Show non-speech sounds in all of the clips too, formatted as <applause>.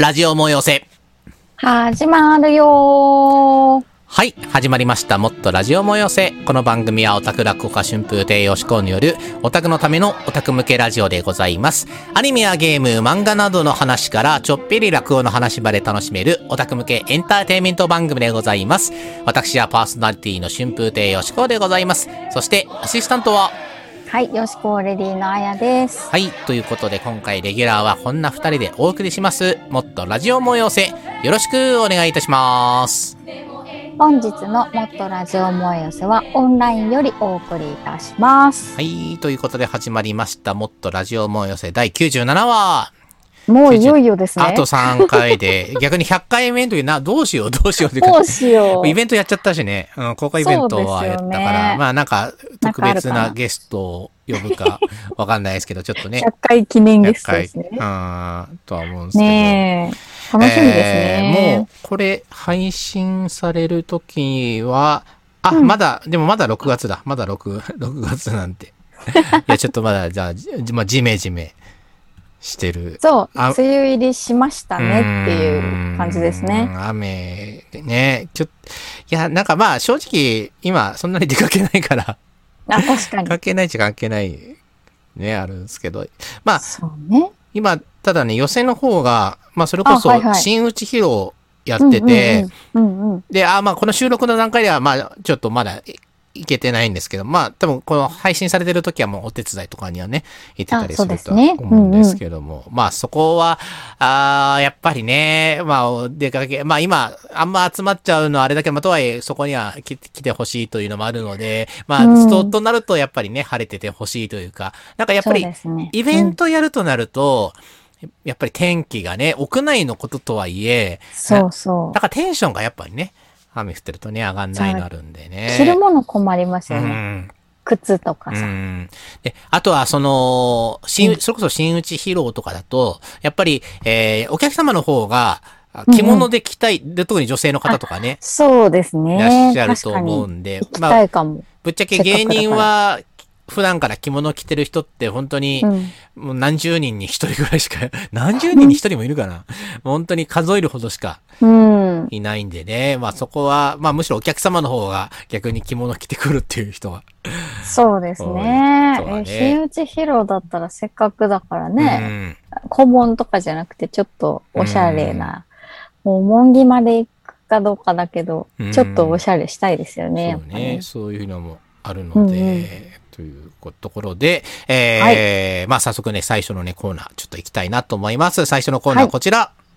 ラジオ催せ。始まるよー。はい、始まりました。もっとラジオ催せ。この番組はオタク落語家春風亭よしこによるオタクのためのオタク向けラジオでございます。アニメやゲーム、漫画などの話からちょっぴり落語の話まで楽しめるオタク向けエンターテインメント番組でございます。私はパーソナリティの春風亭よしこでございます。そしてアシスタントははい、よしこレディのあやです。はい。ということで、今回レギュラーはこんな二人でお送りします。もっとラジオ催せ。よろしくお願いいたします。本日のもっとラジオ催寄せはオンラインよりお送りいたします。はい。ということで始まりました。もっとラジオ催せ第97話。もういよいよですね。あと3回で、<laughs> 逆に100回目の時な、どうしよう、どうしようってどうしよう。イベントやっちゃったしね。うん、公開イベントはやったから、ねまあなんか特別なゲストを呼ぶか <laughs> わかんないですけど、ちょっとね。100回記念ゲ100回、ストですねう。ん、とは思うんですけど。ねえ。楽しみですね。えーもう、これ、配信されるときは、あ、うんまだ、でもまだ6月だ。まだ6、6月なんて。<laughs> いや、ちょっとまだ、じゃあ、じまあ、じめじめしてる。そう、あ梅雨入りしましたねっていう感じですうね。ん。雨でね。ちょっと、いや、なんかまあ、正直、今、そんなに出かけないから、あ、確かに。関係ないっちゃ関係ない、ね、あるんですけど。まあ、そうね。今、ただね、予選の方が、まあ、それこそ新内披露やってて。で、あ、まあ、この収録の段階では、まあ、ちょっとまだいいけてないんですけど、まあ、多分この配信されてる時はもうお手伝いとかにはね、行ってたりすると思うんですけども、まあ、そこは、あーやっぱりね、まあ、お出かけ、まあ今、あんま集まっちゃうのはあれだけど、まあ、とはいえ、そこには来来てほしいというのもあるので、まあ、うん。と、となると、やっぱりね、晴れててほしいというか、なんかやっぱりイベントやるとなると、やっぱり天気がね、屋内のこととはいえ、そうそう。だ。からテンションがやっぱりね、雨降ってるとね、上がんないのあるんでね。着るもの困りますうよね。ん。靴とかうさ。ん。で、あとは、その、新、うんそれこそ新内披露とかだと、やっぱり、えー、お客様の方が、あ着物で着たい、で、特に女性の方とかね、そうですね。いらっしゃると思う確んでまあたいかも。ぶっちゃけ芸人は、普段から着物着てる人って本当に、うん。もう何十人に一人ぐらいしか、<laughs> 何十人に一人もいるかな。本当に数えるほどしかうん。いないんでね。まあそこは、まあむしろお客様の方が逆に着物着てくるっていう人は。そうですね。ねえ新内披露だったらせっかくだからうね、ん。古文とかじゃなくてちょっとおしゃれな、もう門着まで行くかどうかだけど、うんちょっとおしゃれしたいですよね、そうぱねね。。そういうのもあるのうんうんで、というところで、えーまあ早速ね、最初のね、コーナー、ちょっと行きたいなと思います。最初のコーナーははいこちら。はい。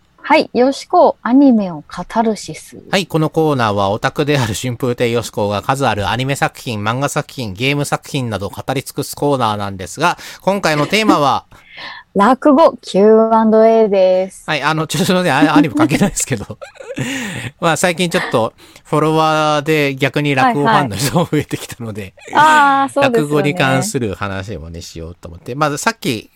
よしこ、アニメをカタルシス。はい、このコーナーはオタクである春風亭よしこが数あるアニメ作品、漫画作品、ゲーム作品などを語り尽くすコーナーなんですが、<laughs> 今回のテーマは、<laughs> 落語 Q&A です。はい、あの、ちょっとね、あアニメ関係ないですけど、<laughs> まあ最近ちょっとフォロワーで逆に落語ファンの人も増えてきたので、ああ、そうですよね。落語に関する話もね、しようと思って。まずさっき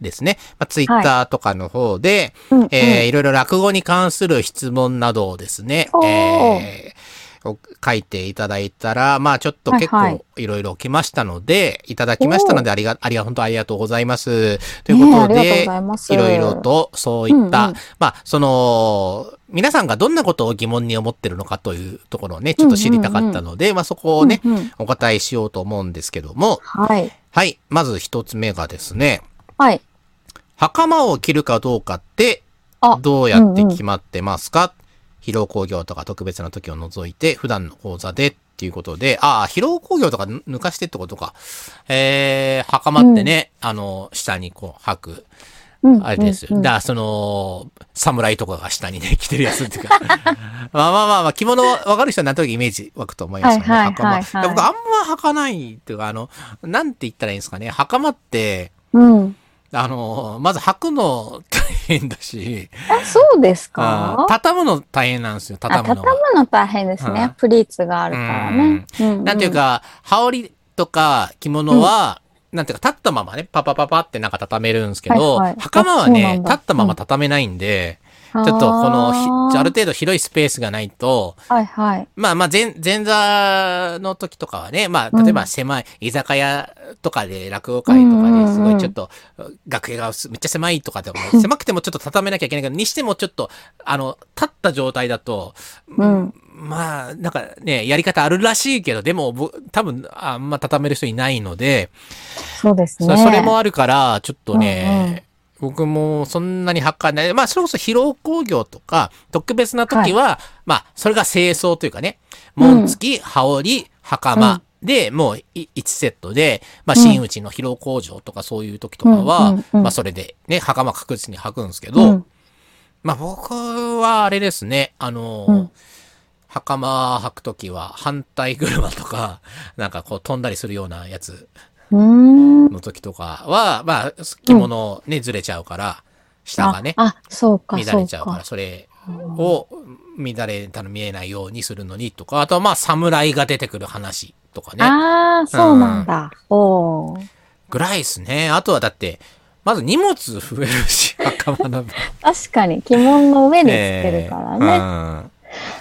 ですね、まあ、ツイッターとかの方で、うんうん。えーいろいろ落語に関する質問などをですね、えーを書いていただいたら、まあちょっと結はいは構い。いろいろ来ましたので、いただきましたので、ありが、ありが、本当ありがとうございます。ということでいろいろとそういった、うんうん。まあその、皆さんがどんなことを疑問に思ってるのかというところをね、ちょっと知りたかったので、まあそこをね、うんうん。お答えしようと思うんですけども、はい。はい。まず一つ目がですね、はい。袴を着るかどうかって、あ、どうやって決まってますか、披露工業とか特別な時を除いて、普段の講座でっていうことで、ああ、披露工業とかぬ抜かしてってことか。えー、袴ってね、あの、下にこう履く、うんあれですだから、その、侍とかが下にね、<laughs> 着てるやつっていうか。<laughs> まあまあまあまあ、着物わかる人はなんとなくイメージ湧くと思いますよね。はいはい袴僕あんま履かないっていうか、あの、なんて言ったらいいんですかね。袴って、うん。あの、まず履くの大変だし、あ、そうですあか畳むの大変なんですよ、あ、畳むの畳が。むの大変ですうん。ね。プリーツがあるからね。うん。なんていう、か、羽織とか着物は、なんていうか、立ったままね、パパパパってなんか畳めるんですけど、はいはい。袴はね、立ったまま畳めないんで、ちょっとこのひ、ある程度広いスペースがないと、はいはい。まあまあ前、前座の時とかはね、まあ、例えば狭い居酒屋とかで落語会とかですごいちょっと、楽屋がめっちゃ狭いとかでも、狭くてもちょっと畳めなきゃいけないけど、にしてもちょっと、あの、立った状態だと、うん。まあ、なんかね、やり方あるらしいけど、でも、ぼ多分、あんま畳める人いないので、そうですそね。それもあるから、ちょっとね、僕もそんなに測らない。まあ、それこそ疲労工業とか、特別な時は、まあ、それが清掃というかね、紋付き、羽織、袴で、もうい1セットで、まあ、真打ちの疲労工場とかそういう時とかは、まあ、それでね、袴確実に履くんですけど、うん。まあ、僕はあれですね、あの、うん。袴履くときは反対車とか、なんかこう飛んだりするようなやつ。の時とかは、まあ、着物ね、ずれちゃうから、下がね、あ、あそうか、乱そうれちゃうから、か。それを乱れたの見えないようにするのにとか、あとはまあ、侍が出てくる話とかね、ああ、そうなんだ。おーぐらいですね。あとはだって、まず荷物増えるし、<laughs> 袴の分。確かに、着物の上につけるからね。えーうん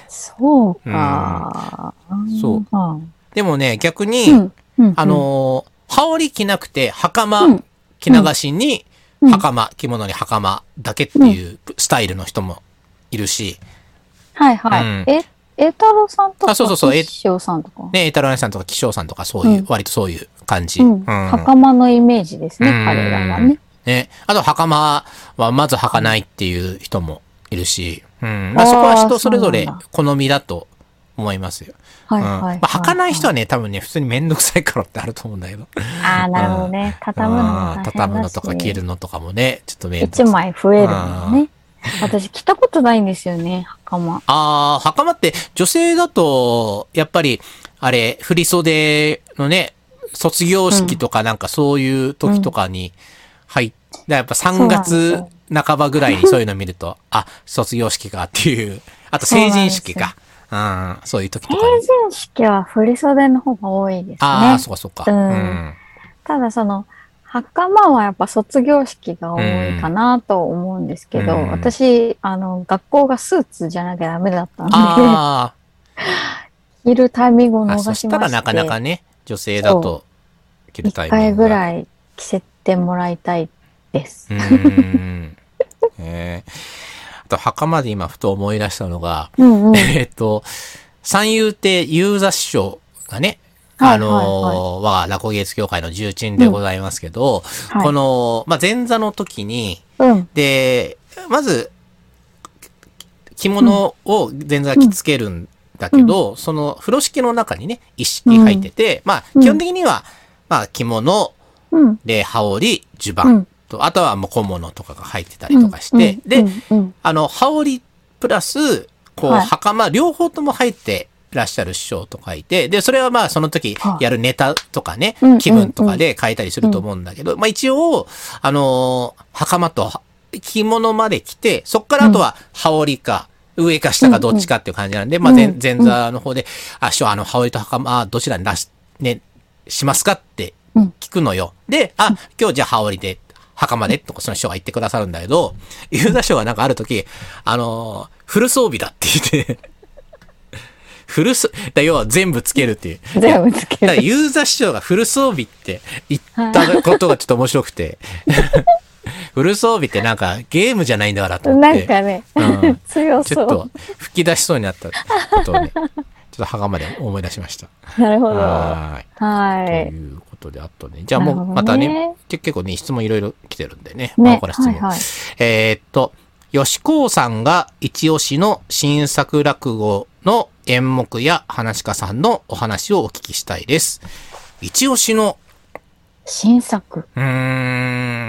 そうか。そううん。でもね、逆に。あのー羽織着なくて、う袴ん着流しに、うん袴、着物に袴だけっていうスタイルの人もいるし、はいはい。うんえ、栄太郎さんとか、あそうそうそうえ師匠さんとか？ね、エタロネさんとか気象さんとかそういう、うん割とそういう感じ。うん。うん袴のイメージですね、うん彼らはね。ね。あと、袴はまず履かないっていう人もいるし、うん。まあ、そこは人それぞれ好みだと思いますよ。うん。はいはいはい。まあ、履かない人はね、多分ね、普通にめんどくさいからってあると思うんだけど。ああ、なるほどね。畳むのも畳むのとか着るのとかもね、ちょっとめんどく一さい。枚増えるのね。私着たことないんですよね、袴。ああ、袴って女性だと、やっぱり、あれ、振袖のね、卒業式とかなんかそういう時とかに入っやっぱ3月半ばぐらいにそういうの見ると、あ、卒業式かっていう、あと成人式か。うん、そういう時と成かに。人式は振袖の方が多いですね。ああ、そうかそうか。うんうん。ただその、袴はやっぱ卒業式が多いかなと思うんですけど、うん私、あの、学校がスーツじゃなきゃダメだったんで、あ着るタイミングを逃しまして。そしたらなかなかね、女性だと着るタイミングが。ぐらい着せてもらいたいです。うーん。えーあと、袴で今ふと思い出したのが、うんうん。<laughs> えっと、三遊亭遊座師匠がね、はいあのー我が落語芸術協会の重鎮でございますけど、はいこの、まあ、前座の時に、うん。で、まず、着物を前座が着付けるんだけど、その風呂敷の中にね、一式入ってて、まあ、うん基本的には、まあ、着物うん。で羽織、襦袢うん。と、あとはもう小物とかが入ってたりとかして、で、うんうん。あの、羽織プラス、こう、はい。袴、両方とも入ってらっしゃる師匠とかいて、で、それはまあ、その時はい。やるネタとかねうんうんう、ん。気分とかで変えたりすると思うんだけど、まあ一応、あのー袴と着物まで着て、そっからあとは羽織か、上か下かどっちかっていう感じなんで、まあ前うん。前座の方で、あ、師匠、あの、羽織と袴、どちらに出し、ね、しますかってうん。聞くのよ。で、あ、今日じゃあ羽織で、袴でとかその師匠が言ってくださるんだけど、ユーザー師匠がなんかある時、あのーフル装備だって言って、<laughs> フルス、だ要は全部つけるっていう。全部つける。ユーザー師匠がフル装備って言ったことがちょっと面白くて、<laughs> フル装備ってなんかゲームじゃないんだからと思って、なんかね、うん強そうちょっと。吹き出しそうになったことをね、ちょっと袴で思い出しました。なるほど。ははい。とい。いうことで、あとね、じゃあもうまたね、け結構ね、質問いろいろ来てるんでね。ねまあ、これ質問。はいはいえーっと、吉高さんが一押しの新作落語の演目や話し家さんのお話をお聞きしたいです。一押しの、新作。うーん、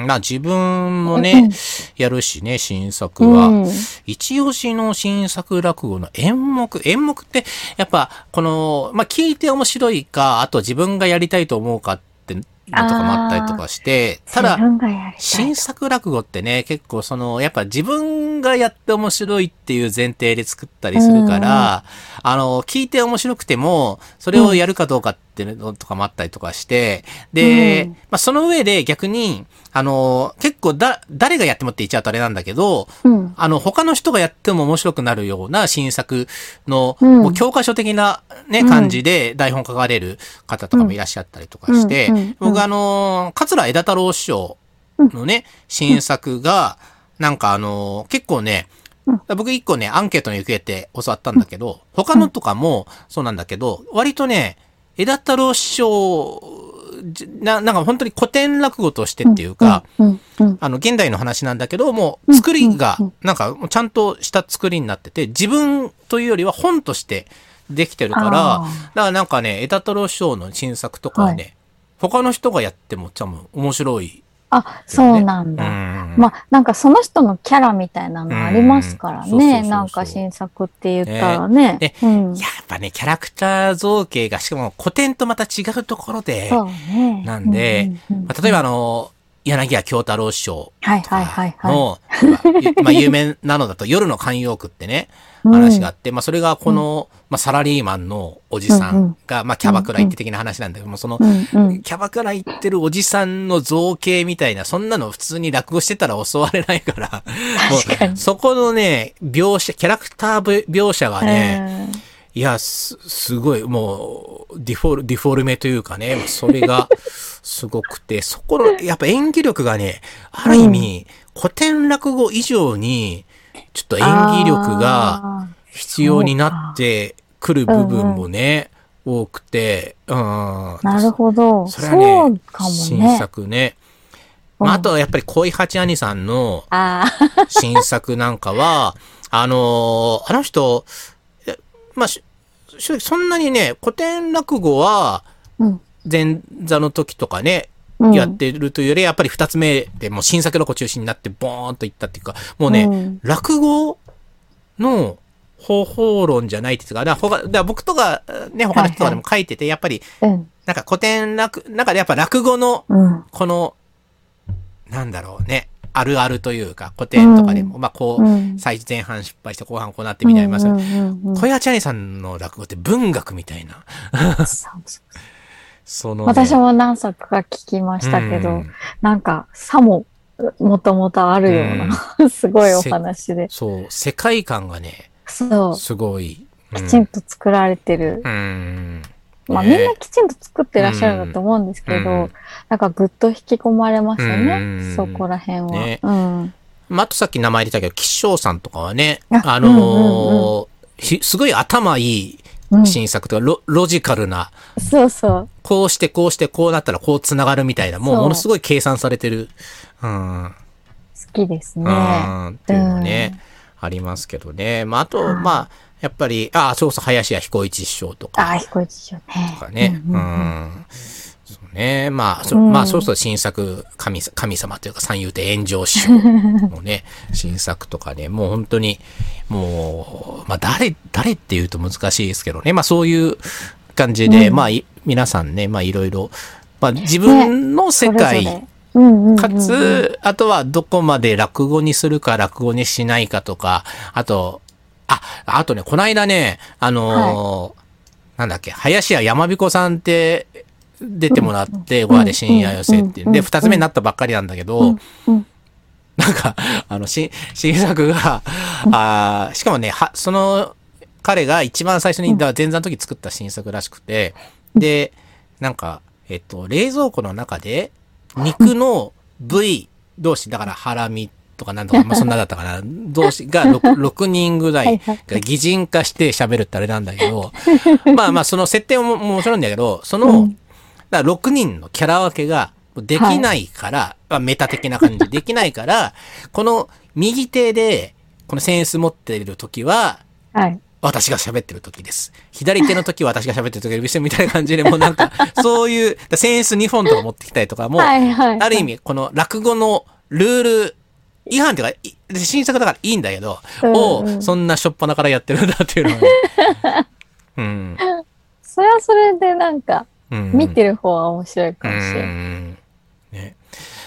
まあ自分もうねん、やるしね、新作は。うん。一押しの新作落語の演目。演目って、やっぱ、この、まあ、聞いて面白いか、あと自分がやりたいと思うかって、のとかもあったりとかして、ただ新作落語ってね、結構その、やっぱ自分がやって面白いっていう前提で作ったりするから、あの、聞いて面白くても、それをやるかどうかっていうのとかもあったりとかして、で、うん。まあ、その上で逆に、あの、結構だ、誰がやってもって言っちゃうとあれなんだけど、うん。あの、他の人がやっても面白くなるような新作の、うん。もう教科書的なね、うん。感じで台本書かれる方とかもいらっしゃったりとかして、僕あの、桂枝太郎師匠のね、新作が、なんかあの、結構ね、僕一個ね、アンケートに受けて教わったんだけど、他のとかもそうなんだけど、割とね、枝太郎師匠、じな、なんか本当に古典落語としてっていうか。あの、現代の話なんだけど、もう、作りがなんか、ちゃんとした作りになってて、自分というよりは本としてできてるから、だからなんかね、枝太郎師匠の新作とかはね、他の人がやっても多分面白い、あ、そうなんうだ。ん。まあ、なんかその人のキャラみたいなのありますからね。なんか新作って言ったらね。ねうん。やっぱね、キャラクター造形が、しかも古典とまた違うところで。なんで例えばあの、柳家京太郎師匠はいはいはいはい。<laughs> の、まあまあ有名なのだと夜の慣用句ってね、うん話があって、まあそれがこの、まあサラリーマンのおじさうんが、まあキャバクラ行って的な話なんだけども、その。キャバクラ行ってるおじさんの造形みたいな、そんなの普通に落語してたら教われないから、<laughs> もうそこのね、描写、キャラクター描写がね、いや、す、すごい、もう、ディフォル、ディフォルメというかね、それが、<laughs> すごくて、そこの、やっぱ演技力がね、ある意味、古典落語以上に、ちょっと演技力があ必要になってくる部分もね、多くて、うん。ーなるほど。それはねそうかも新ね。作ね。まあ、あとはやっぱり恋八兄さんの新作なんかは、<laughs> あのーあの人、えまあ、そんなにね、古典落語は、うん。前座の時とかね、うんやってるというより、やっぱり二つ目でもう新作落語中心になってボーンといったっていうか、もうね、うん。落語の方法論じゃないっていうか、だから他だから僕とかね、他の人とかでも書いてて、やっぱり、うん。なんか古典落、なんかやっぱ落語のうん。この、なんだろうね、あるあるというか、古典とかでも、まあこう、うん。最初前半失敗して後半こうなってみたいなりますようんうんうん小屋チャニさんの落語って文学みたいな。そうそうその、ね、私も何作か聞きましたけど、うんなんか、さも、もともとあるような、<laughs> すごいお話で。そう、世界観がね、そう。すごい。うんきちんと作られてる。うん。まあ、ねみんなきちんと作ってらっしゃるんだと思うんですけど、うんなんかぐっと引き込まれますよね、うんそこら辺は。ねうん。まあ、あとさっき名前出たけど、吉祥さんとかはね、ああのーひすごい頭いいうん、新作とか、ロロジカルな、そうそう。こうしてこうしてこうなったらこう繋がるみたいな、もうものすごい計算されてる、うん、好きですね。うん、っていうのね、ありますけどね。まあ、あと、はいまあ、やっぱり、あ、そうそう、林家彦一師匠とか。ああ、彦一師匠ね。とかね。ううんうんうんね。まあ、そうんまあ、そうそう新作、神さ、神様というか三遊亭炎上師匠のね、<laughs> 新作とかね、もう本当に、もう、まあ、誰、誰って言うと難しいですけどね。まあ、そういう感じで、うんまあ、い皆さんね、まあ、いろいろ、まあ、自分の世界、ぞれうんうんうんかつ、あとはどこまで落語にするか落語にしないかとか、あと、あ、あとね、この間ね、あのーなんだっけ、林家山彦さんって出てもらって、ん。ご飯で深夜寄せっていう。で、うん。二つ目になったばっかりなんだけど、なんか、あの、新、新作が、あーしかもね、は、その、彼が一番最初に、前座の時作った新作らしくて、で、なんか、えっと、冷蔵庫の中で、肉の部位同士、だからハラミとかなんとか、まあそんなだったかな、<laughs> 同士が 6, 6人ぐらいが擬人化して喋るってあれなんだけど、<laughs> まあまあその設定ももちろんいいんだけど、その、うんだから6人のキャラ分けができないから、まあメタ的な感じでできないから、<laughs> この右手で、このセンス持っている時は、はい。私が喋ってる時です。左手の時は私が喋ってる時です。みたいな感じで、もうなんか、<laughs> そういう、だセンス2本とか持ってきたりとかも、はいはい。ある意味、この落語のルール違反っていうか、い新作だからいいんだけど、うんうんを、そんなしょっぱなからやってるんだっていうのはね、<laughs> うん。それはそれでなんか、うん見てる方は面白いかもしれない。うんね。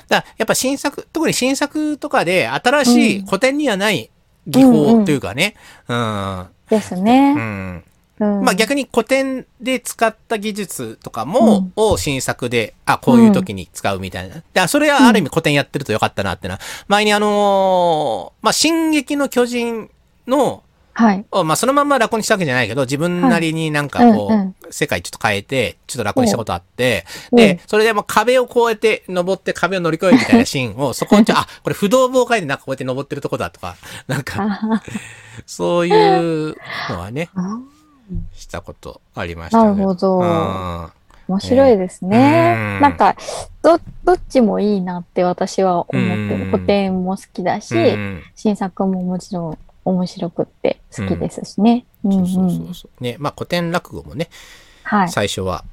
だやっぱ新作、特に新作とかで新しいうん古典にはない技法というかね。うん。ですうね。ん。うんまあ逆に古典で使った技術とかも、うんを新作で、あ、こういう時に使うみたいな。でそれはある意味古典やってるとよかったなってな。前にあのーまあ、進撃の巨人の、はい。をまあそのまんま楽にしたわけじゃないけど、自分なりになんかこう、はい。うんうん。世界ちょっと変えて、ちょっと楽にしたことあって、うん。で、それでもう壁をこうやって登って壁を乗り越えるみたいな <laughs> シーンを、そこをちょ、あ、これ不動防火でなんかこうやって登ってるとこだとか、<laughs> なんか、あそういうのはね、あしたことありましたね。なるほど。うん。面白いですね。うん。なんか、ど、どっちもいいなって私は思ってうん。る。古典も好きだし、うん。新作ももちろん面白くって好きですしね。うんそうそうう。そう。ね、まあ古典落語もね、はい。最初は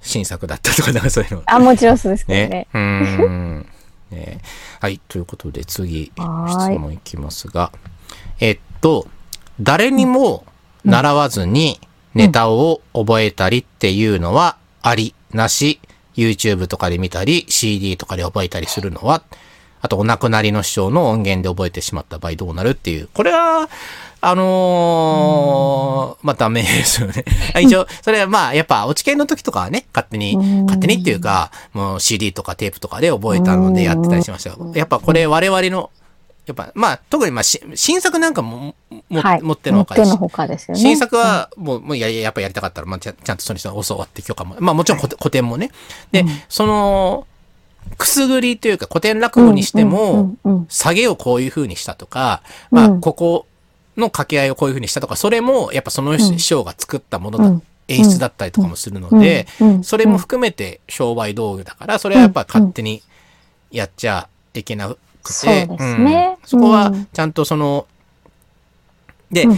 新作だったとか、なんかそういうの。あ、もちろんそうですけどねね。。うーん。<laughs> ねはい。ということで次、質問いきますが、えっと、誰にも習わずにネタを覚えたりっていうのはあり、なし、YouTube とかで見たり、CD とかで覚えたりするのは、あとお亡くなりの師匠の音源で覚えてしまった場合どうなるっていう。これは、あのーまあ、ダメですよね。<laughs> 一応、それはまあ、やっぱ、落ち研の時とかはね、勝手にうん、勝手にっていうか、もう CD とかテープとかで覚えたのでやってたりしましたよ。やっぱこれ我々の、やっぱ、まあ、特にまあ、し新作なんかも、も、はい。持ってのほかですし持ってのほかですよね。新作は、もう、もうや、やっぱやりたかったら、まあ、ちゃんちゃんとその人に教わって許可も。まあ、もちろん古典古典もね。で、その、くすぐりというか、古典落語にしても、下げをこういう風にしたとか、まあ、うんここの掛け合いをこういう風にしたとか、それも、やっぱその師匠が作ったものだ、うん。演出だったりとかもするので、それも含めて商売道具だから、それはやっぱ勝手にやっちゃいけなくて、そこはうん。ちゃんとその、で、う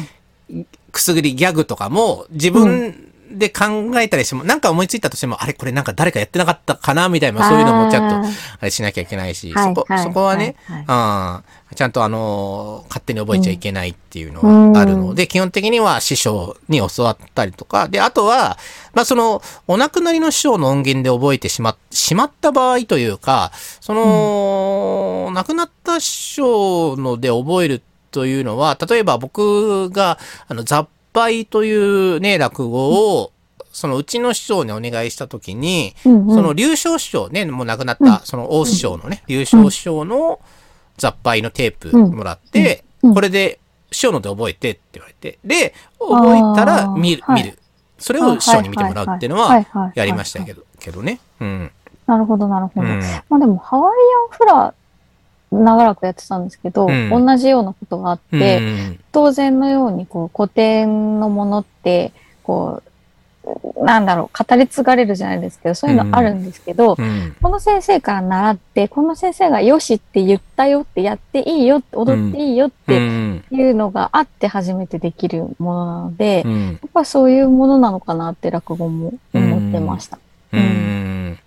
ん。くすぐりギャグとかも自分で考えたりしても、なんか思いついたとしても、あれこれなんか誰かやってなかったかなみたいな、そういうのもちゃんとあれしなきゃいけないし、はいそこ、はいそこはね、はうん、ちゃんとあのー勝手に覚えちゃいけないっていうのがあるので、基本的には師匠に教わったりとか、で、あとは、まあその、お亡くなりの師匠の音源で覚えてしま、しまった場合というか、その、亡くなった師匠ので覚えるというのは、例えば僕が、あの、雑敗というね、落語を、そのうちの師匠にお願いしたときに、うんうんその龍昇師匠ね、もう亡くなった、その大師匠のね、龍昇師匠の雑敗のテープもらって、これで師匠ので覚えてって言われて、で、覚えたら見る、見る。それを師匠に見てもらうっていうのはやりましたけど、けどね。うん。なるほど、なるほど。うん。まあでも、ハワイアンフラ長らくやってたんですけど、うん同じようなことがあって、うん当然のようにこう古典のものって、こう、なんだろう、語り継がれるじゃないですけど、そういうのあるんですけど、うん。この先生から習って、この先生がよしって言ったよって、やっていいよって、踊っていいよっうてん。いうのがあって初めてできるものなので、やうん。っぱそういうものなのかなって落語も思ってました。うん。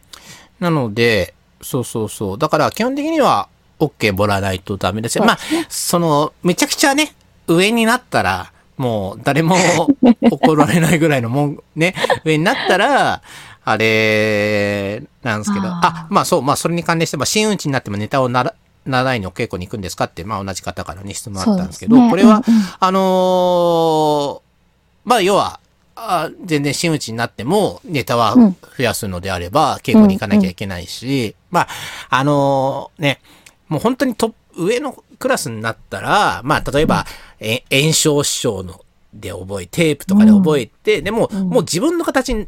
なので、そうそうそう。だから基本的には OK もらわないとダメですよ。まあ、その、めちゃくちゃね、上になったら、もう誰も <laughs> 怒られないぐらいのもん、ね、上になったら、あれ、なんですけど、あまあそう、まあそれに関連して、まあ真打ちになってもネタをなら、習いにお稽古に行くんですかって、まあ同じ方からね、質問あったんですけど、ね。これは、うんうんあのーまあ要は、あ全然真打ちになってもネタはうん。増やすのであれば、稽古に行かなきゃいけないし、まあ、あのーね、もう本当にトップ、上のクラスになったら、まあ例えば、え炎症師匠ので覚え、テープとかで覚えて、でも、うん。もう自分の形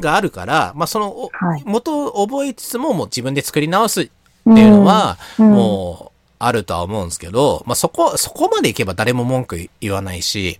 があるから、まあその、おはい。元を覚えつつももう自分で作り直すっていうのは、うん。もう、あるとは思うんですけど、まあ、そこ、そこまでいけば誰も文句言わないし、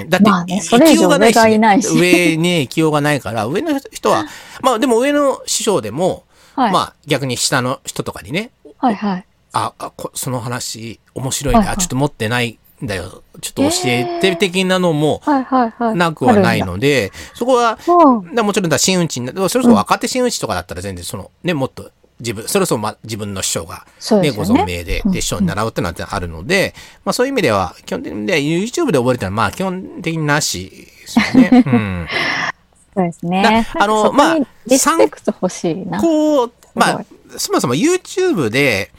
うん、だって、まあねそれ以上上がいないし。上に行きようがないから、上の人は、<laughs> まあでも上の師匠でも、はい。まあ逆に下の人とかにね、はいはい。あ、あこその話面白いね、はいはいあ、ちょっと持ってないんだよ、ちょっと教えて的なのも。なくはないので、そこは、もちろんだ、真打ちになそれこそ若手真打ちとかだったら全然その、ね、もっと自分、それこそま、自分の師匠が、ね、ご。存命で、で、師匠に習うってのはあるので、まあそういう意味では、基本的に、で、YouTube で覚えるってのは、まあ基本的になしですよね。<laughs> うん。そうですね。だあのまあリスペクト欲しいな。こう、まあす、そもそも YouTube で、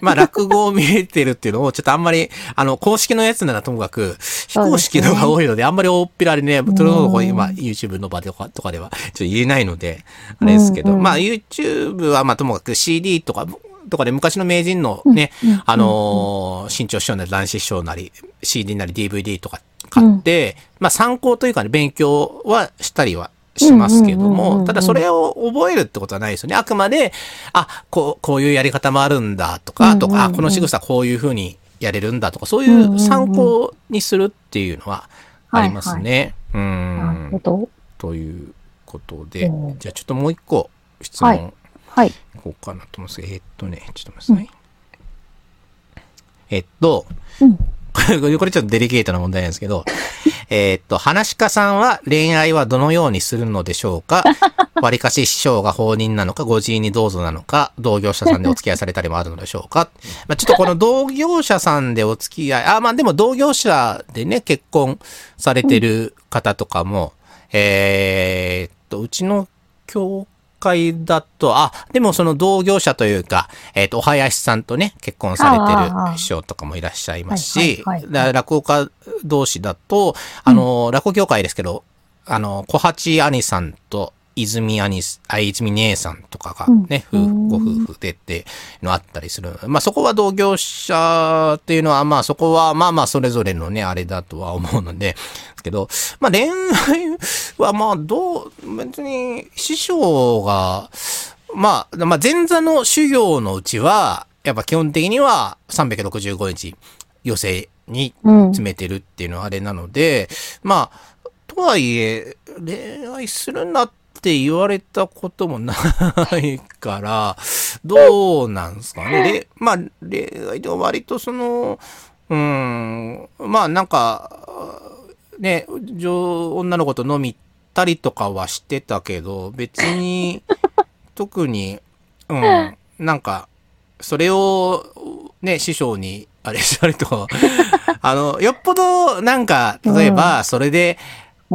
まあ、落語を見れてるっていうのを、ちょっとあんまり、あの、公式のやつならともかく、非公式のが多いので、あんまり大っぴらでね、それの今、YouTube の場とかとかでは、ちょっと言えないので、あれですけど、まあ、YouTube は、まあ、ともかく CD とか、とかで昔の名人のね、あのー新潮師匠なり男子師匠なり、CD なり DVD とか買って、まあ参考というかね、勉強はしたりはしますけども、んただそれを覚えるってことはないですよね。あくまで、あ、こう、こういうやり方もあるんだとか、とか、あ、この仕草こういうふうにやれるんだとか、そういう参考にするっていうのはありますね。うん。ど。ということでうん、じゃあちょっともう一個質はい問はい。いこうかなと思うんですけど、えーっとね、ちょっと待ってください。えっと、うん。これ、ちょっとデリケートな問題なんですけど、<laughs> えーっと、話し家さんは恋愛はどのようにするのでしょうか？<laughs> 割かし師匠が放任なのか、ご自由にどうぞなのか、同業者さんでお付き合いされたりもあるのでしょうか？まあちょっとこの同業者さんでお付き合い、あ、まあでも同業者でね、結婚されてる方とかも、えーっと、うちの教会だと、あ、でもその同業者というか、えっ、と、お囃子さんとね、結婚されてる師匠とかもいらっしゃいますしはいはいはい、だ落語家同士だと、あの、落語協会ですけど、あの、小八兄さんと、泉兄す、あ、泉姉さんとかがね、うん夫婦、ご夫婦でってのあったりする。まあそこは同業者っていうのは、まあそこは、まあまあそれぞれのね、あれだとは思うので、ですけど、まあ恋愛はまあどう、別に師匠が、まあ、まあ前座の修行のうちは、やっぱ基本的には365日寄せにうん。詰めてるっていうのはあれなので、まあ、とはいえ、恋愛するなって言われたこともないから、<laughs> どうなんですかね？で、まあ、恋愛でも割とその、うん、まあなんか、ね、女女の子と飲みたりとかはしてたけど、別に、<laughs> 特に、うん、なんか、それを、ね、師匠に、あれしたりとかは、<laughs> あの、よっぽど、なんか、例えば、それで、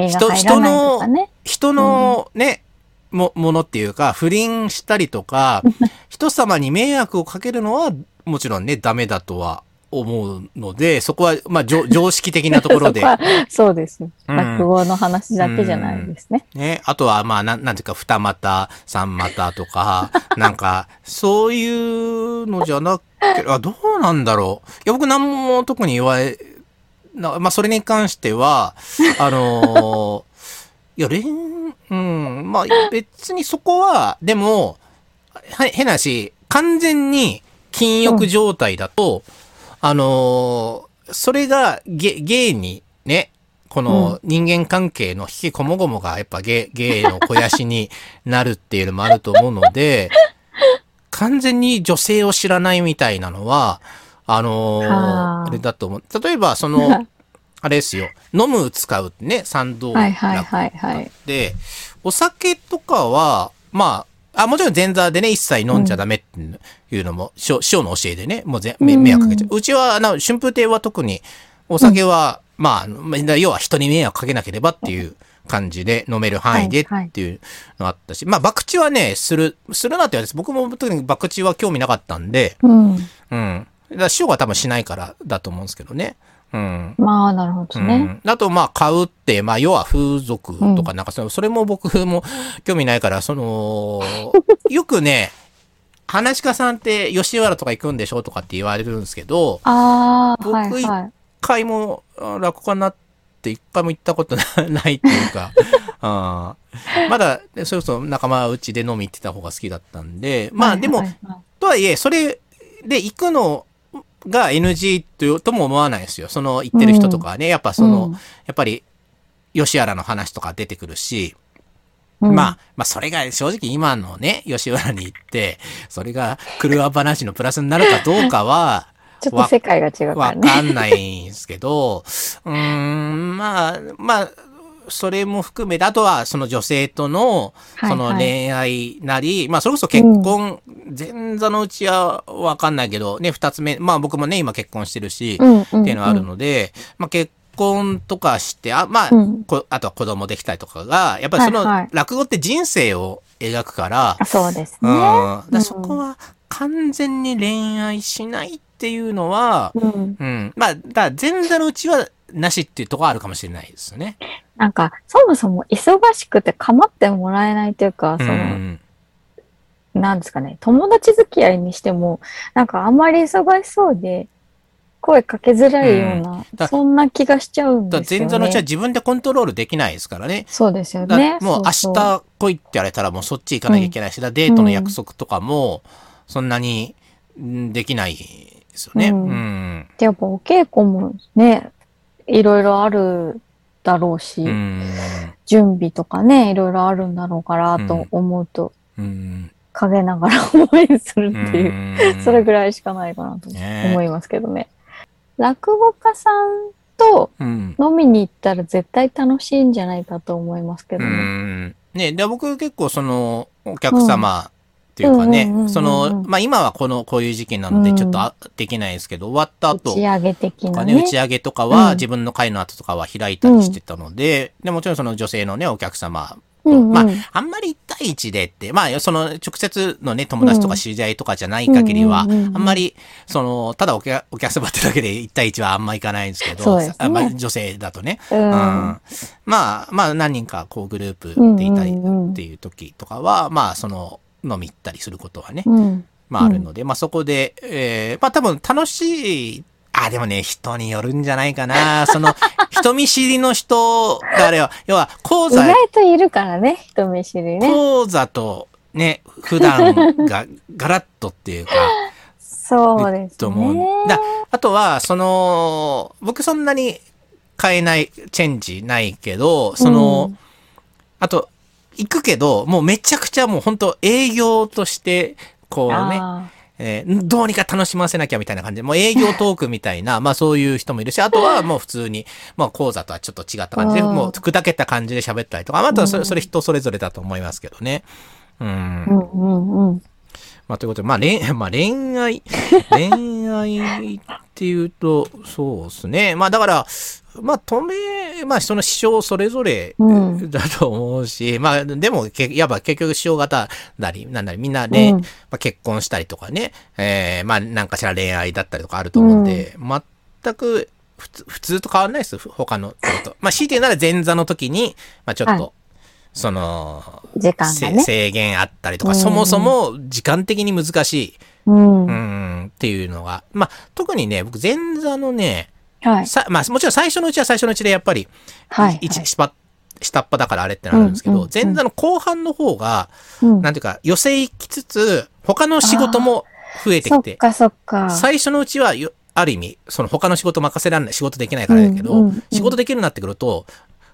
身が入らないとかね。人のね、も、ものっていうか、不倫したりとか、<laughs> 人様に迷惑をかけるのは、もちろんね、ダメだとは思うので、そこは、まあ、常 <laughs> 常識的なところでそそうです。うん落語の話だけじゃないですね。ね。あとは、まあ、なん、なんていうか、二股、三股とか、<laughs> なんか、そういうのじゃなくて、あ、どうなんだろう。いや、僕何も特に言われ、なまあ、それに関しては、<laughs> あのーいや、恋、うん、まあ、別にそこは、でも、は変な話、完全に禁欲状態だと、あのーそれがゲ、ゲイにね、この人間関係の引きこもごもがやっぱゲイ、ゲイの肥やしに <laughs> なるっていうのもあると思うので、完全に女性を知らないみたいなのは、あのーはああれだと思う。例えば、その、<laughs> あれですよ、飲む、使うね、三道はいはいはいはい。で、お酒とかは、まあ、あ、もちろん前座でね、一切飲んじゃダメっていうのも、師匠師匠の教えでね、もうぜ迷惑かけちゃう。うちは、あの、春風亭は特に、お酒は、まあ、まあ要は人に迷惑かけなければっていう感じで飲める範囲ではいはいっていうのあったし、まあ、博打はね、する、するなって言われて、僕も特に博打は興味なかったんで、うん。うん。だから師匠が多分しないからだと思うんですけどね。うん。まあ、なるほどね。うん、あと、まあ、買うって、まあ、要は風俗とか、なんかその、それも僕も興味ないから、その、<laughs> よくね、話し家さんって吉原とか行くんでしょとかって言われるんですけど、ああ、僕。一回もあ落語家になって一回も行ったことなないっていうか、<laughs> あーまだ、それこそ仲間内で飲み行ってた方が好きだったんで、まあでも、はいはいはいとはいえ、それで行くのが NG というとも思わないですよ。その行ってる人とかはね、やっぱその、うんやっぱり、吉原の話とか出てくるし、うんまあ、まあそれが正直今のね、吉原に行って、それが車話のプラスになるかどうかは、<laughs> ちょっと世界が違うかわらね。かんないんですけど、うーん、まあ、まあ、それも含めて、あとはその女性との、はいその恋愛なり、まあそれこそ結婚、前座のうちはわかんないけど、ね、二つ目、まあ僕もね、今結婚してるし、うんうんうんっていうのはあるので、まあ結婚とかして、あ、まあ、うんこあとは子供できたりとかが、やっぱりそのはいはい落語って人生を描くから、あそうですうん。ね。うんそこは完全に恋愛しないっていうのは、うん。うん。まあ、だ前座のうちはなしっていうところあるかもしれないですね。なんか、そもそも忙しくて構ってもらえないというか、うその、ん。なんですかね、友達付き合いにしても、なんかあんまり忙しそうで、声かけづらいような、だそんな気がしちゃうんだですよね。前座のうちは自分でコントロールできないですからね。そうですよだね。もう明日来いって言われたらもうそっち行かなきゃいけないし、だデートの約束とかもそんなにんできないですよね。う。うんんでやっぱお稽古もね、いろいろあるだろうし、うん。準備とかね、いろいろあるんだろうからうんと思うと、うん。陰ながら応援するっていう、うんそれぐらいしかないかなとね思いますけどね。落語家さんとうん。飲みに行ったら絶対楽しいんじゃないかと思いますけどうね。ん。ね、で、僕結構その、お客様っていうかねうんうんうんうんう、ん。その、まあ今はこの、こういう時期なのでうん。ちょっとあできないですけど、終わった後打ち、上げ的なね。打ち上げとかは、うん。自分の会の後とかは開いたりしてたので、でもちろんその女性のね、お客様うんうん。まあ、あんまり一対一でって、まあ、その、直接のね、友達とか知り合いとかじゃない限りは、うんうんうんうん。あんまり、その、ただお客お客様ってだけで一対一はあんまいかないんですけど、ね。あまあ、女性だとね。うん。うん。まあ、まあ、何人か、こう、グループでいたりうんうんうんっていう時とかは、まあ、その、飲み行ったりすることはね、うん。まあ、あるので、まあ、そこで、えーまあ、多分楽しい、あ、でもね、人によるんじゃないかな。<laughs> その、人見知りの人、だからよ、要は、講意座外といるからね、人見知りね。講座とね、普段が <laughs> ガラッとっていうか、そうですと思うね。だあとは、その、僕そんなに変えない、チェンジないけど、その、うんあと、行くけど、もうめちゃくちゃもう本当営業として、こうね、あえーどうにか楽しませなきゃみたいな感じで、もう営業トークみたいな、<laughs> まあそういう人もいるし、あとはもう普通に、まあ講座とはちょっと違った感じで、うんもう砕けた感じで喋ったりとか、まとはそれうんそれ人それぞれだと思いますけどね。うんーうんうんうん。まあ、ということで、まあ、恋、<laughs> まあ、恋愛、<laughs> 恋愛っていうと、そうですね。まあ、だから、まあ、止め、まあ、その師匠それぞれうんだと思うし、まあ、でも、けやっぱ結局師匠方なり、なんなり、みんな恋、うんまあ、結婚したりとかね、えー、まあ、なんかしら恋愛だったりとかあると思うんで、全く、普通、普通と変わらないです。他のこと。まあ、強いて言うなら前座の時に、まあ、ちょっと、はいその、時間ね。制限あったりとか、うんそもそも時間的に難しい、うん。うはん、っていうのが、まあ、特にね、僕前座のね、い。さまあ、もちろん最初のうちは最初のうちでやっぱり、はい。一下下っ端だからあれってなるんですけど、うんうんうん前座の後半の方が、うんなんていうか、寄せ行きつつ、他の仕事も増えてき、そってかそっか。最初のうちはよ、ある意味、その他の仕事任せられない、仕事できないからだけど、うんうんうん仕事できるようになってくると、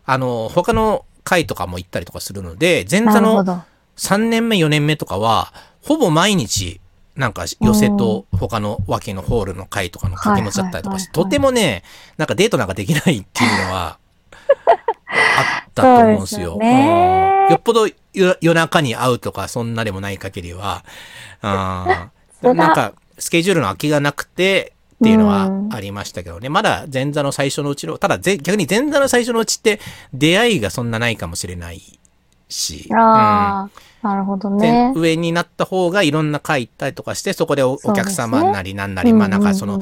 あの、他の会とかも行ったりとかするので、前座のなるほど。3年目、4年目とかは、ほぼ毎日、なんか寄せと他の脇のホールの会とかの掛け持ちだったりとかして、とてもね、なんかデートなんかできないっていうのは、<laughs> あったと思うんですよ。よっぽど夜夜中に会うとか、そんなでもない限りは、うだ <laughs> なんか、スケジュールの空きがなくて、っていうのはうんありましたけどね。まだ前座の最初のうちの、ただぜ逆に前座の最初のうちって出会いがそんなないかもしれないし。ああ、なるほどでね。上になった方がいろんな会行ったりとかして、そこでお客様なりなんなり、まあなんかその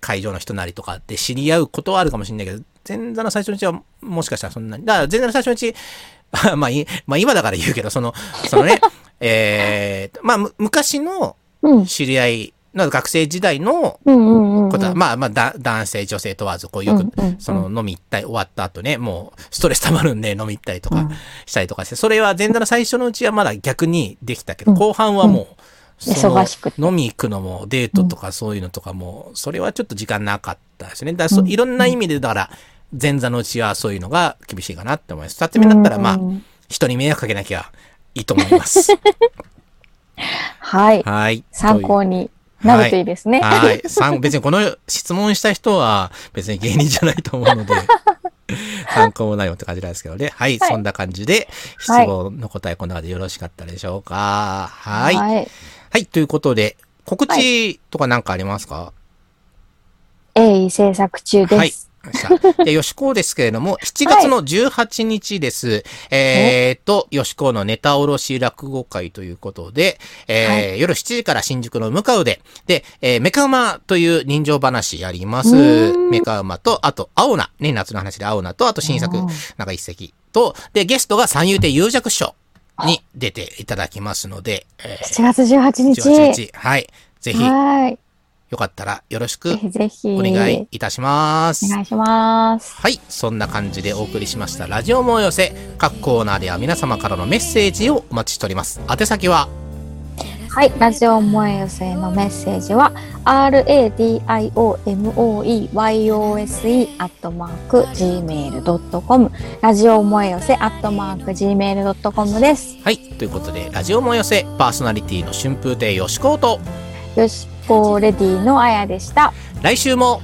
会場の人なりとかで知り合うことはあるかもしれないけど、前座の最初のうちはもしかしたらそんなに。だから前座の最初のうち、<laughs> まあい、まあ今だから言うけど、その、そのね、<laughs> えーまあむ昔のうん。知り合いの学生時代の。ことは、まあまあだ男性女性問わず、こうよくその飲み行ったり終わった後ね、もうストレス溜まるんで飲み行ったりとかうんしたりとかして、それは前座の最初のうちはまだ逆にできたけど、うん後半はもう、忙しくて飲み行くのもデートとかそういうのとかも、それはちょっと時間なかったですね。だからそいろんな意味で、だから、前座のうちはそういうのが厳しいかなって思います。二つ目だったら、まあう、ん人に迷惑かけなきゃいいと思います。<laughs> はい。はい。参考になるといいですね。はい。参別にこの質問した人は別に芸人じゃないと思うので、<laughs> 参考もないよって感じなんですけどね。はい。はいそんな感じで、質問の答えこの中でよろしかったでしょうか。はい。はい。はい。ということで、告知とかなんかありますか？鋭意制作中はいです。さした。で、吉高ですけれども、7月の18日です。えーっと、吉高のネタおろし落語会ということで、えー夜7時から新宿の向かうで、で、えーメカウマという人情話やります。うんメカウマと、あと、青菜。ね、夏の話で青菜と、あと新作うん、なんか一席と、で、ゲストが三遊亭有弱師匠に出ていただきますので、えー7月18日。18日、はい。ぜひ、はい。よかったらよろしくぜひ。お願いいたします。お願いします。はい。そんな感じでお送りしました。ラジオも寄せ。各コーナーでは皆様からのメッセージをお待ちしております。宛先は、はい。ラジオ萌え寄せのメッセージは、radiomoeyose アットマーク gmail.com ラジオ萌え寄せアットマーク gmail.com です。はい。ということで、ラジオも寄せ、パーソナリティの春風亭よしこうと、よしこレディのあやでした。来週も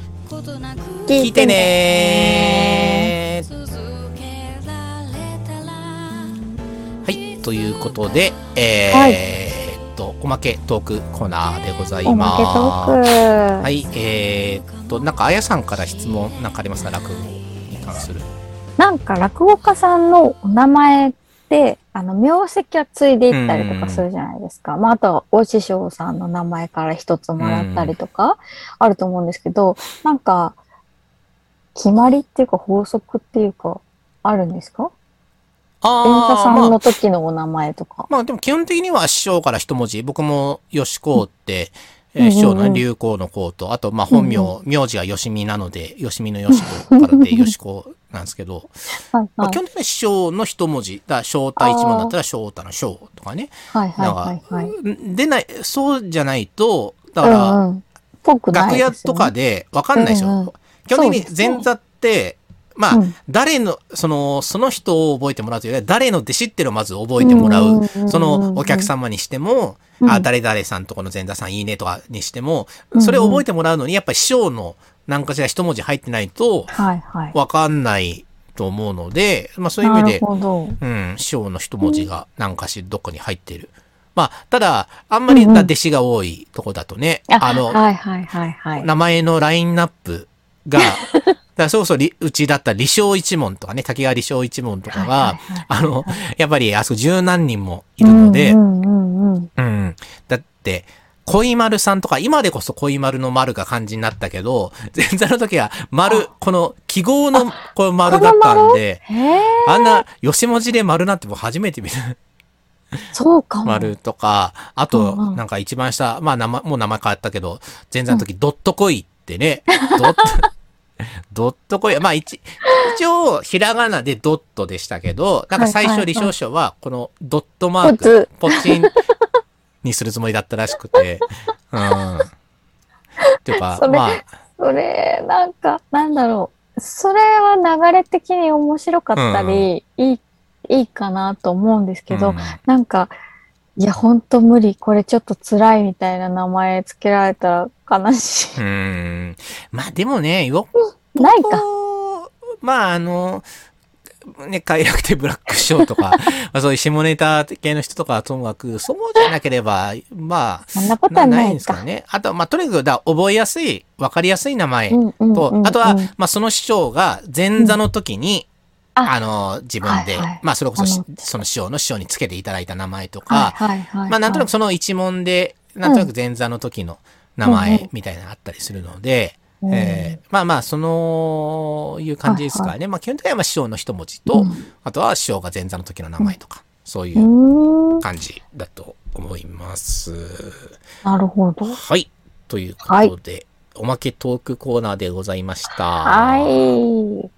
聞いてねはい。ということで、えーはいっと、おまけトークコーナーでございおます。まけトーク。はい、えー、っと、なんか、あやさんから質問なんかありますか？落語に関する。なんか落語家さんのお名前って、あの、名跡は継いでいったりとかするじゃないですか。まあ、あとは、お師匠さんの名前から一つもらったりとか、あると思うんですけど、なんか、決まりっていうか法則っていうか、あるんですか？演者さんまあの時のお名前とか。まあでも基本的には師匠から一文字。僕も吉子って、うんえー師匠の流行の子と、あとまあ本名、名字が吉見なので、吉見の吉子からで <laughs> 吉子なんですけど、はいまあ、はい基本的には師匠の一文字。だ翔太一文だったら翔太の翔とかね。はいはいはいはい。でない、そうじゃないと、だから、楽屋とかでわかんないですよ。うんうん基本的に前座って、まあ、うん誰の、その、その人を覚えてもらうというよりは、誰の弟子っていうのをまず覚えてもらう。うんうんうんうんそのお客様にしても、うんあ、誰々さんとこの前座さんいいねとかにしても、うんうんそれを覚えてもらうのに、やっぱり師匠の何かしら一文字入ってないと、はいはい。わかんないと思うので、まあそういう意味で。うん、師匠の一文字が何かしらどっかに入ってる。まあ、ただ、あんまりうんうん弟子が多いとこだとね、ああの、はいはいはいはい。名前のラインナップが、らそうそう、りうちだったら李承一門とかね、滝川李承一門とかが、あの、やっぱりあそこ十何人もいるので、うん。だって、恋丸さんとか、今でこそ恋丸の丸が漢字になったけど、前座の時は丸、この記号のこの丸だったんで、へえ、あんな、吉文字で丸なんて僕初めて見る。そうかも。丸とか、あうんと、うん。なんか一番下、まあ名前、もう名前変わったけど、前座の時、ドットコイってね、ドット、ドットコイ、まあ一、一応、ひらがなでドットでしたけど、なんか最初、李承師匠は、このドットマークポチンにするつもりだったらしくて、うん。っていうかそ、れまあ、それ、なんか、なんだろう。それは流れ的に面白かったり、いい、いいかなと思うんですけど、うんなんか、いや、ほんと無理。これちょっと辛いみたいな名前つけられたら悲しうーん。まあでもね、よい。ないか。と、まああの、ね、快楽天ブラックショーとか、<laughs> まあそういう下ネタ系の人とかはともかく、そうじゃなければ、まあ、そんなことはないんですかか。ね。あと、まあとにかく、だ覚えやすい、わかりやすい名前うんうんうんうん、とあとは、まあその師匠が前座の時に、ああの、自分で、はいはいまあそれこそその師匠の師匠につけていただいた名前とはいか、はいはい。まあなんとなくその一問で、なんとなく前座の時の名うんう前んみたいなのあったりするので、うんえーまあまあ、その、いう感じですからね。まあ基本的にはまあ師匠の一文字と、うんあとは師匠が前座の時の名前とか、そうういう。感じだと思います。なるほど。はい。ということで、おまけトークコーナーでございました。はい。